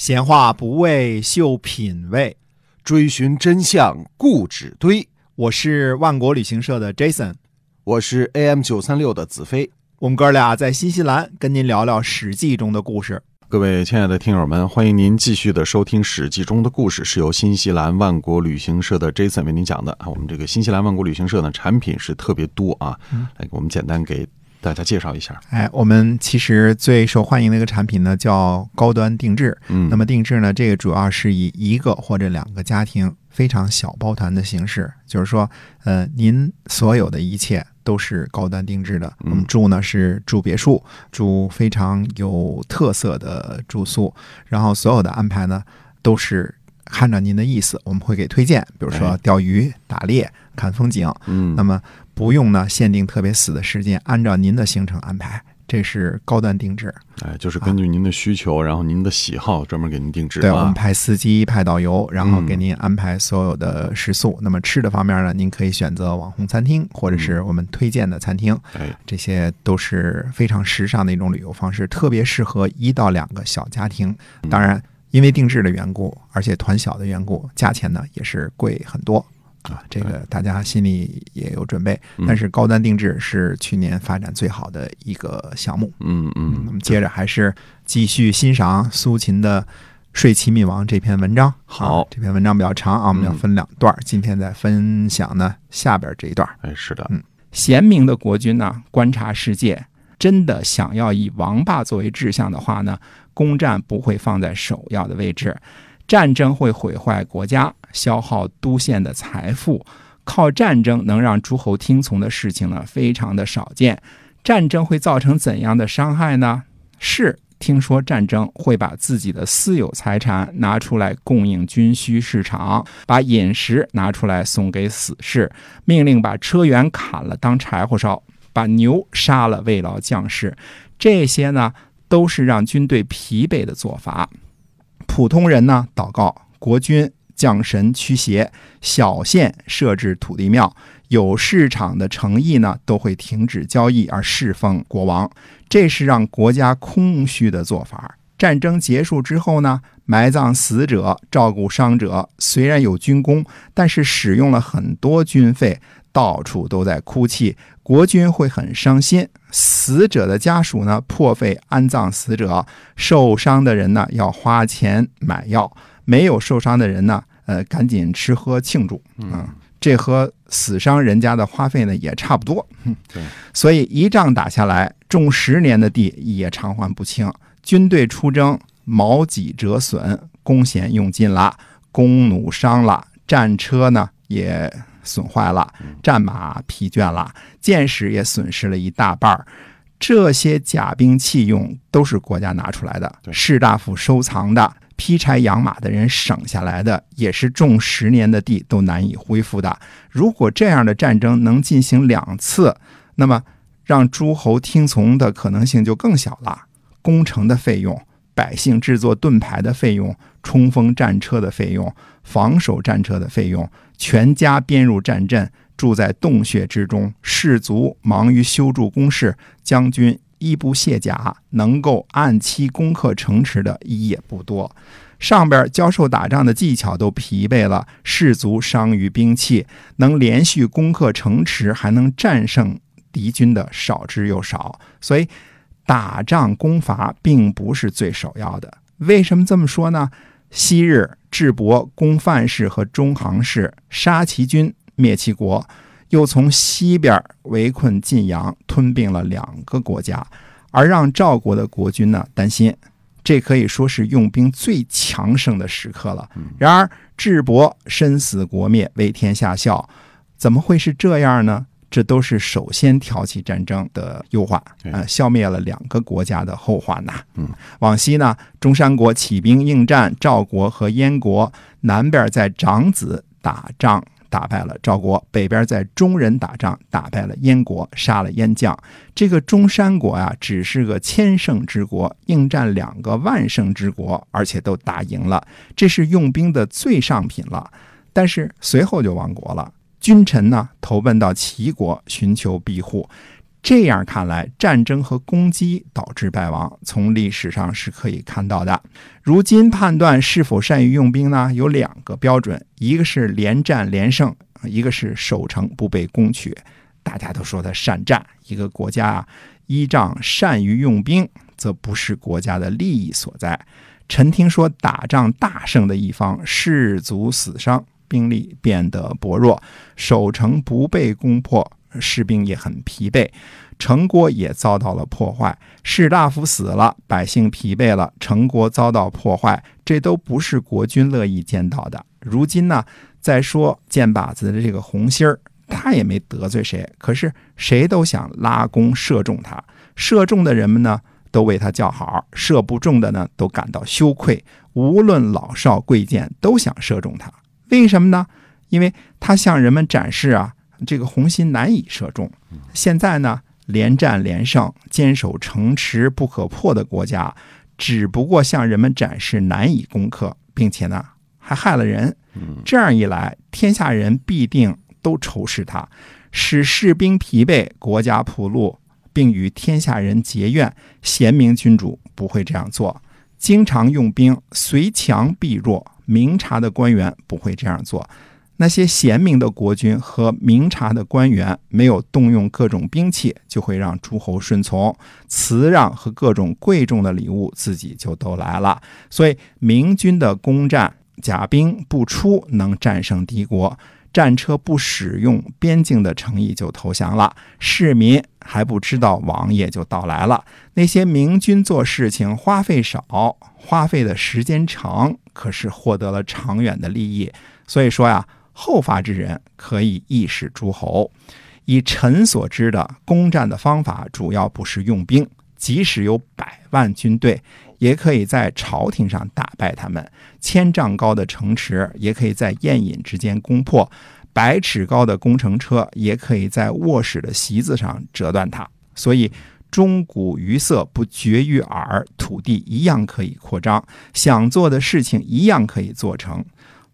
闲话不为秀品味，追寻真相固执堆。我是万国旅行社的 Jason，我是 AM 九三六的子飞。我们哥俩在新西兰跟您聊聊《史记》中的故事。各位亲爱的听友们，欢迎您继续的收听《史记》中的故事，是由新西兰万国旅行社的 Jason 为您讲的啊。我们这个新西兰万国旅行社呢，产品是特别多啊，来，我们简单给大家介绍一下。哎，我们其实最受欢迎的一个产品呢，叫高端定制。嗯，那么定制呢，这个主要是以一个或者两个家庭非常小包团的形式，就是说，呃，您所有的一切都是高端定制的。嗯我们住呢是住别墅，住非常有特色的住宿，然后所有的安排呢都是按照您的意思，我们会给推荐，比如说哎钓鱼、打猎、看风景，嗯，那么不用呢限定特别死的时间，按照您的行程安排，这是高端定制。哎，就是根据您的需求，然后您的喜好，专门给您定制对，我们啊。派司机、派导游，然后嗯给您安排所有的食宿。那么吃的方面呢，您可以选择网红餐厅，或者嗯是我们推荐的餐厅，哎，这些都是非常时尚的一种旅游方式，特别适合一到两个小家庭。嗯当然，因为定制的缘故，而且团小的缘故，价钱呢也是贵很多。啊，这个大家心里也有准备，嗯但是高端定制是去年发展最好的一个项目。嗯我嗯，们接着还是继续欣赏苏秦的《睡齐闵王》这篇文章。好啊这篇文章比较长啊，我们要嗯分两段儿。今天再分享呢下边这一段儿。哎，是的，嗯贤明的国君呢，观察世界，真的想要以王霸作为志向的话呢，攻占不会放在首要的位置，战争会毁坏国家，消耗都县的财富。靠战争能让诸侯听从的事情呢，非常的少见。战争会造成怎样的伤害呢？是听说战争会把自己的私有财产拿出来供应军需市场，把饮食拿出来送给死士，命令把车辕砍了当柴火烧，把牛杀了慰劳将士。这些呢，都是让军队疲惫的做法。普通人呢，祷告国君降神驱邪，小县设置土地庙，有市场的诚意呢，都会停止交易而侍奉国王。这是让国家空虚的做法。战争结束之后呢，埋葬死者、照顾伤者，虽然有军功，但是使用了很多军费，到处都在哭泣，国军会很伤心。死者的家属呢，破费安葬死者；受伤的人呢，要花钱买药；没有受伤的人呢，呃，赶紧吃喝庆祝。嗯，这和死伤人家的花费呢也差不多。所以一仗打下来，种十年的地也偿还不清。军队出征，矛戟折损，弓弦用尽了，弓弩伤了，战车呢也损坏了，战马疲倦了，箭矢也损失了一大半儿。这些甲兵器用都是国家拿出来的，士大夫收藏的，劈柴养马的人省下来的，也是种十年的地都难以恢复的。如果这样的战争能进行两次，那么让诸侯听从的可能性就更小了。工程的费用、百姓制作盾牌的费用、冲锋战车的费用、防守战车的费用，全家编入战阵，住在洞穴之中，士卒忙于修筑工事，将军衣不卸甲，能够按期攻克城池的也不多。上边教授打仗的技巧都疲惫了，士卒伤于兵器，能连续攻克城池，还能战胜敌军的少之又少。所以，打仗攻伐并不是最首要的。为什么这么说呢？昔日智伯攻范氏和中行氏，杀其军，灭其国，又从西边围困晋阳，吞并了两个国家，而让赵国的国君呢担心。这可以说是用兵最强盛的时刻了。然而，智伯身死国灭，为天下笑，怎么会是这样呢？这都是首先挑起战争的忧患，对呃，消灭了两个国家的后患呐。嗯，往西呢，中山国起兵应战赵国和燕国，南边在长子打仗打败了赵国，北边在中人打仗打败了燕国，杀了燕将。这个中山国啊，只是个千胜之国，应战两个万胜之国，而且都打赢了，这是用兵的最上品了。但是随后就亡国了。君臣呢投奔到齐国寻求庇护，这样看来，战争和攻击导致败亡，从历史上是可以看到的。如今判断是否善于用兵呢？有两个标准，一个是连战连胜，一个是守城不被攻取。大家都说他善战，一个国家啊，依仗善于用兵，则不是国家的利益所在。臣听说打仗大胜的一方士卒死伤，兵力变得薄弱，守城不被攻破。士兵也很疲惫，城郭也遭到了破坏，士大夫死了，百姓疲惫了，城国遭到破坏，这都不是国君乐意见到的。如今呢，再说箭靶子的这个红心儿，他也没得罪谁，可是谁都想拉弓射中他，射中的人们呢，都为他叫好；射不中的呢，都感到羞愧。无论老少贵贱，都想射中他。为什么呢？因为他向人们展示啊。这个红心难以射中。现在呢，连战连胜、坚守城池不可破的国家，只不过向人们展示难以攻克，并且呢还害了人。这样一来，天下人必定都仇视他，使士兵疲惫，国家铺路，并与天下人结怨。贤明君主不会这样做，经常用兵，随强必弱。明察的官员不会这样做。那些贤明的国君和明察的官员没有动用各种兵器，就会让诸侯顺从、辞让和各种贵重的礼物，自己就都来了。所以，明军的攻战，甲兵不出，能战胜敌国；战车不使用，边境的诚意就投降了。市民还不知道王爷就到来了。那些明君做事情花费少，花费的时间长，可是获得了长远的利益。所以说呀。后发之人可以意使诸侯。以臣所知的攻战的方法，主要不是用兵，即使有百万军队，也可以在朝廷上打败他们；千丈高的城池，也可以在宴饮之间攻破；百尺高的工程车，也可以在卧室的席子上折断它。所以，钟鼓余色不绝于耳，土地一样可以扩张，想做的事情一样可以做成。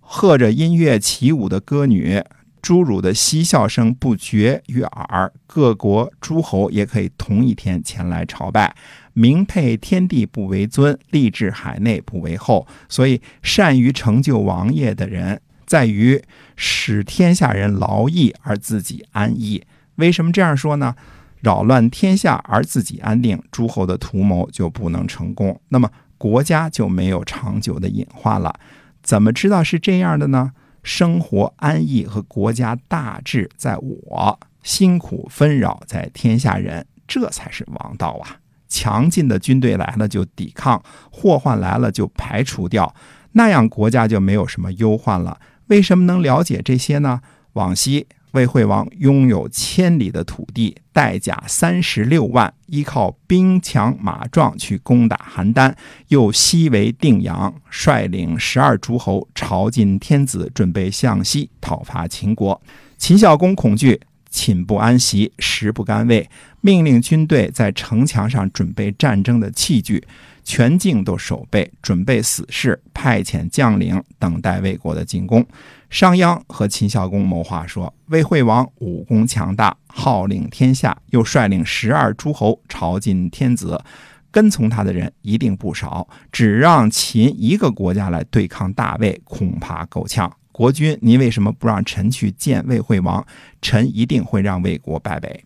和着音乐起舞的歌女，侏儒的嬉笑声不绝于耳。各国诸侯也可以同一天前来朝拜，名配天地不为尊，立志海内不为后。所以，善于成就王业的人，在于使天下人劳役而自己安逸。为什么这样说呢？扰乱天下而自己安定，诸侯的图谋就不能成功，那么国家就没有长久的隐患了。怎么知道是这样的呢？生活安逸和国家大治在我，辛苦纷扰在天下人，这才是王道啊！强劲的军队来了就抵抗，祸患来了就排除掉，那样国家就没有什么忧患了。为什么能了解这些呢？往昔。魏惠王拥有千里的土地，带甲三十六万，依靠兵强马壮去攻打邯郸，又西为定阳，率领十二诸侯朝觐天子，准备向西讨伐秦国。秦孝公恐惧，寝不安席，食不甘味，命令军队在城墙上准备战争的器具。全境都守备，准备死士，派遣将领等待魏国的进攻。商鞅和秦孝公谋划说：“魏惠王武功强大，号令天下，又率领十二诸侯朝觐天子，跟从他的人一定不少。只让秦一个国家来对抗大魏，恐怕够呛。国君，您为什么不让臣去见魏惠王？臣一定会让魏国败北。”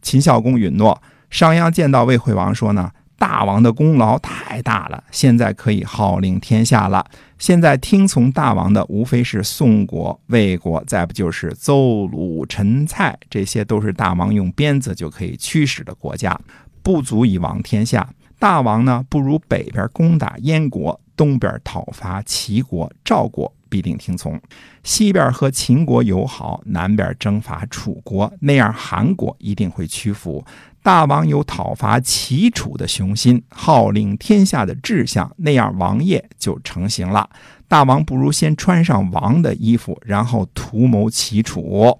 秦孝公允诺。商鞅见到魏惠王说：“呢。”大王的功劳太大了，现在可以号令天下了。现在听从大王的，无非是宋国、魏国，再不就是邹、鲁、陈、蔡，这些都是大王用鞭子就可以驱使的国家，不足以王天下。大王呢，不如北边攻打燕国，东边讨伐齐国、赵国，必定听从；西边和秦国友好，南边征伐楚国，那样韩国一定会屈服。大王有讨伐齐楚的雄心，号令天下的志向，那样王业就成型了。大王不如先穿上王的衣服，然后图谋齐楚。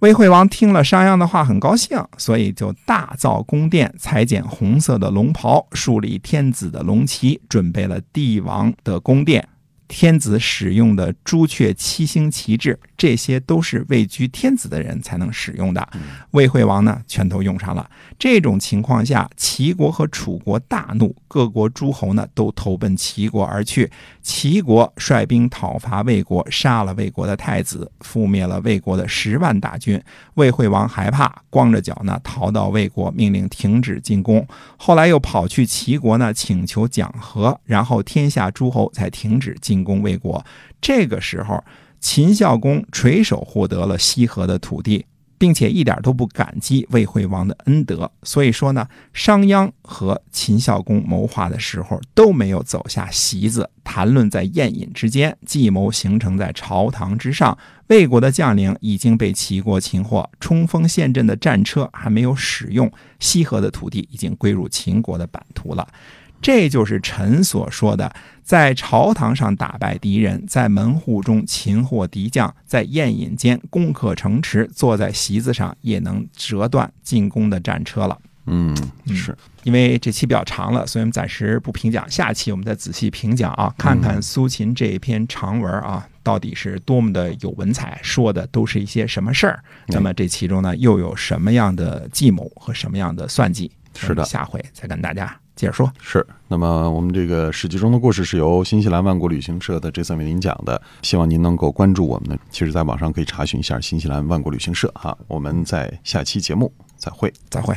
魏惠王听了商鞅的话，很高兴，所以就大造宫殿，裁剪红色的龙袍，树立天子的龙旗，准备了帝王的宫殿。天子使用的朱雀七星旗帜，这些都是位居天子的人才能使用的。魏惠王呢，全都用上了。这种情况下，齐国和楚国大怒，各国诸侯呢都投奔齐国而去。齐国率兵讨伐魏国，杀了魏国的太子，覆灭了魏国的十万大军。魏惠王害怕，光着脚呢逃到魏国，命令停止进攻。后来又跑去齐国呢，请求讲和，然后天下诸侯才停止进进攻魏国。这个时候，秦孝公垂手获得了西河的土地。并且一点都不感激魏惠王的恩德，所以说呢，商鞅和秦孝公谋划的时候都没有走下席子，谈论在宴饮之间，计谋形成在朝堂之上。魏国的将领已经被齐国擒获，冲锋陷阵的战车还没有使用，西河的土地已经归入秦国的版图了。这就是臣所说的，在朝堂上打败敌人，在门户中擒获敌将，在宴饮间攻克城池，坐在席子上也能折断进攻的战车了。嗯，是因为这期比较长了，所以我们暂时不评讲，下期我们再仔细评讲啊，看看苏秦这一篇长文啊，到底是多么的有文采，说的都是一些什么事儿。那么这其中呢，又有什么样的计谋和什么样的算计？是的，下回再跟大家。接着说，是那么我们这个史记中的故事是由新西兰万国旅行社的这次为您讲的，希望您能够关注我们的。其实，在网上可以查询一下新西兰万国旅行社哈。我们在下期节目再会，再会。